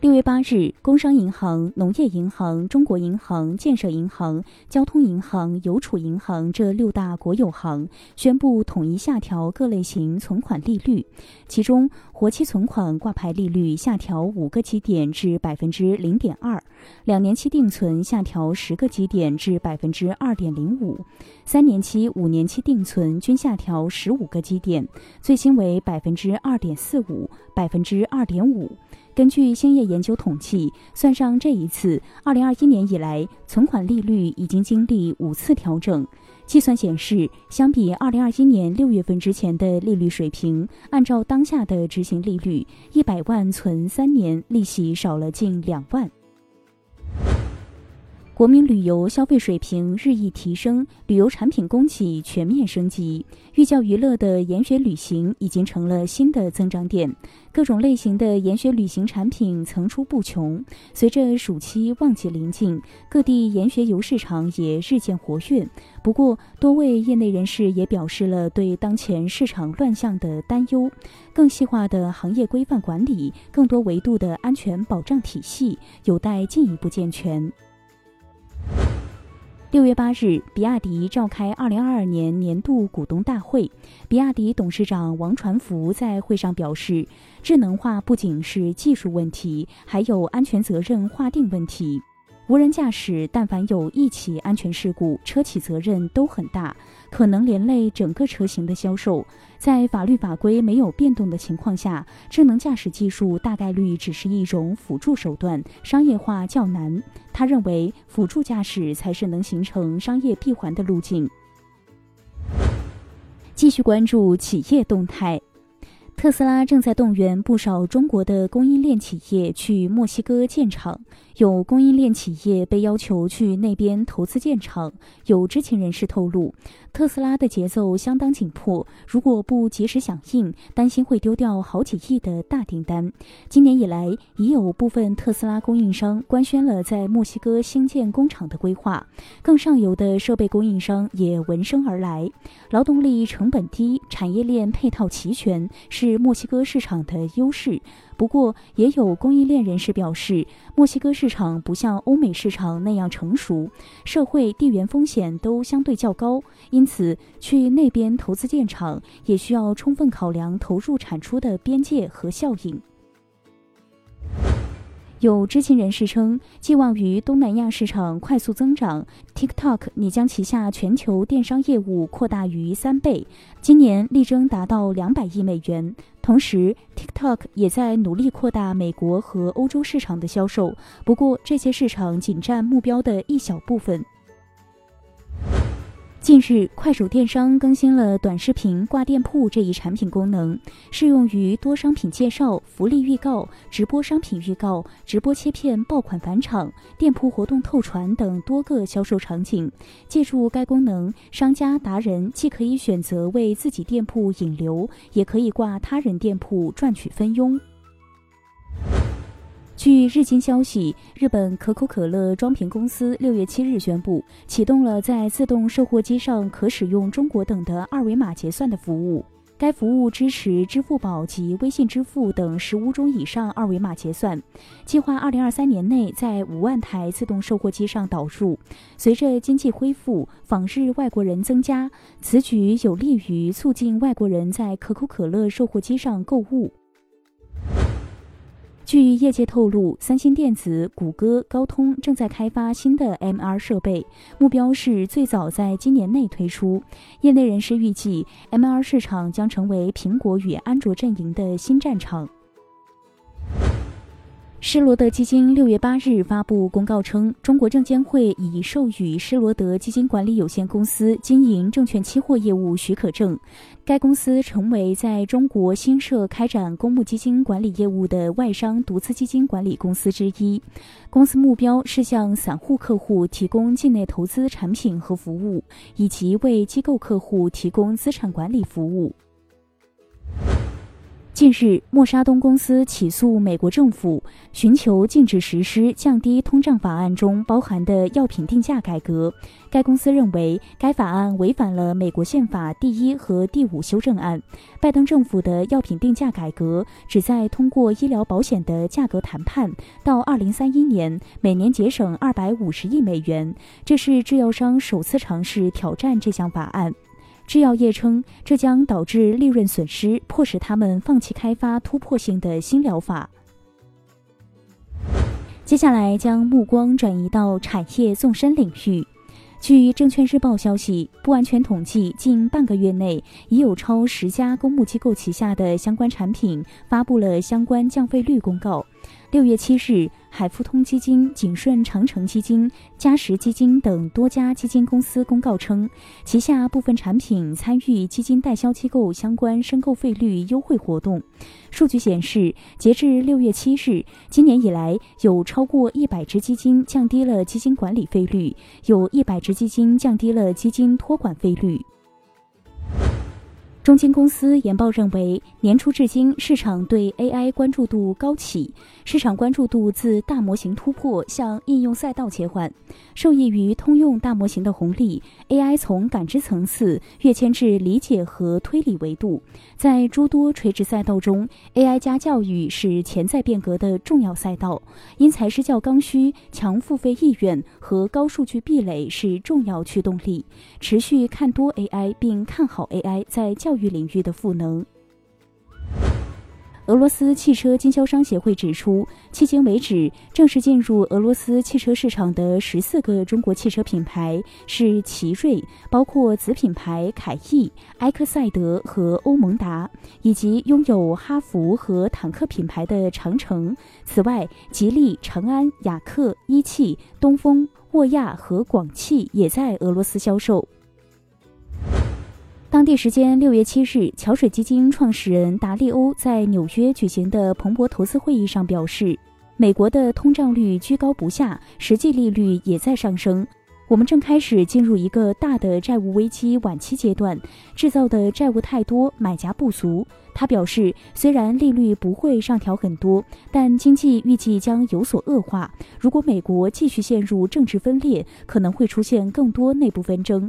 六月八日，工商银行、农业银行、中国银行、建设银行、交通银行、邮储银行这六大国有行宣布统一下调各类型存款利率，其中活期存款挂牌利率下调五个基点至百分之零点二，两年期定存下调十个基点至百分之二点零五，三年期、五年期定存均下调十五个基点，最新为百分之二点四五、百分之二点五。根据兴业研究统计，算上这一次，二零二一年以来，存款利率已经经历五次调整。计算显示，相比二零二一年六月份之前的利率水平，按照当下的执行利率，一百万存三年，利息少了近两万。国民旅游消费水平日益提升，旅游产品供给全面升级，寓教于乐的研学旅行已经成了新的增长点。各种类型的研学旅行产品层出不穷。随着暑期旺季临近，各地研学游市场也日渐活跃。不过，多位业内人士也表示了对当前市场乱象的担忧。更细化的行业规范管理、更多维度的安全保障体系有待进一步健全。六月八日，比亚迪召开二零二二年年度股东大会。比亚迪董事长王传福在会上表示，智能化不仅是技术问题，还有安全责任划定问题。无人驾驶，但凡有一起安全事故，车企责任都很大，可能连累整个车型的销售。在法律法规没有变动的情况下，智能驾驶技术大概率只是一种辅助手段，商业化较难。他认为，辅助驾驶才是能形成商业闭环的路径。继续关注企业动态。特斯拉正在动员不少中国的供应链企业去墨西哥建厂，有供应链企业被要求去那边投资建厂。有知情人士透露，特斯拉的节奏相当紧迫，如果不及时响应，担心会丢掉好几亿的大订单。今年以来，已有部分特斯拉供应商官宣了在墨西哥新建工厂的规划，更上游的设备供应商也闻声而来。劳动力成本低，产业链配套齐全，是。是墨西哥市场的优势，不过也有供应链人士表示，墨西哥市场不像欧美市场那样成熟，社会地缘风险都相对较高，因此去那边投资建厂也需要充分考量投入产出的边界和效应。有知情人士称，寄望于东南亚市场快速增长，TikTok 拟将旗下全球电商业务扩大于三倍，今年力争达到两百亿美元。同时，TikTok 也在努力扩大美国和欧洲市场的销售，不过这些市场仅占目标的一小部分。近日，快手电商更新了短视频挂店铺这一产品功能，适用于多商品介绍、福利预告、直播商品预告、直播切片爆款返场、店铺活动透传等多个销售场景。借助该功能，商家达人既可以选择为自己店铺引流，也可以挂他人店铺赚取分佣。据日经消息，日本可口可乐装瓶公司六月七日宣布，启动了在自动售货机上可使用中国等的二维码结算的服务。该服务支持支付宝及微信支付等十五种以上二维码结算，计划二零二三年内在五万台自动售货机上导入。随着经济恢复，访日外国人增加，此举有利于促进外国人在可口可乐售货机上购物。据业界透露，三星电子、谷歌、高通正在开发新的 MR 设备，目标是最早在今年内推出。业内人士预计，MR 市场将成为苹果与安卓阵营的新战场。施罗德基金六月八日发布公告称，中国证监会已授予施罗德基金管理有限公司经营证券期货业务许可证，该公司成为在中国新设开展公募基金管理业务的外商独资基金管理公司之一。公司目标是向散户客户提供境内投资产品和服务，以及为机构客户提供资产管理服务。近日，默沙东公司起诉美国政府，寻求禁止实施降低通胀法案中包含的药品定价改革。该公司认为，该法案违反了美国宪法第一和第五修正案。拜登政府的药品定价改革旨在通过医疗保险的价格谈判，到二零三一年每年节省二百五十亿美元。这是制药商首次尝试挑战这项法案。制药业称，这将导致利润损失，迫使他们放弃开发突破性的新疗法。接下来，将目光转移到产业纵深领域。据证券日报消息，不完全统计，近半个月内已有超十家公募机构旗下的相关产品发布了相关降费率公告。六月七日，海富通基金、景顺长城基金、嘉实基金等多家基金公司公告称，旗下部分产品参与基金代销机构相关申购费率优惠活动。数据显示，截至六月七日，今年以来有超过一百只基金降低了基金管理费率，有一百只基金降低了基金托管费率。中金公司研报认为，年初至今，市场对 AI 关注度高企，市场关注度自大模型突破向应用赛道切换。受益于通用大模型的红利，AI 从感知层次跃迁至理解和推理维度。在诸多垂直赛道中，AI 加教育是潜在变革的重要赛道。因材施教刚需、强付费意愿和高数据壁垒是重要驱动力。持续看多 AI，并看好 AI 在教教育。领域的赋能。俄罗斯汽车经销商协会指出，迄今为止，正式进入俄罗斯汽车市场的十四个中国汽车品牌是奇瑞，包括子品牌凯翼、埃克赛德和欧盟达，以及拥有哈弗和坦克品牌的长城。此外，吉利、长安、雅克、一汽、东风、沃亚和广汽也在俄罗斯销售。当地时间六月七日，桥水基金创始人达利欧在纽约举行的彭博投资会议上表示，美国的通胀率居高不下，实际利率也在上升。我们正开始进入一个大的债务危机晚期阶段，制造的债务太多，买家不足。他表示，虽然利率不会上调很多，但经济预计将有所恶化。如果美国继续陷入政治分裂，可能会出现更多内部纷争。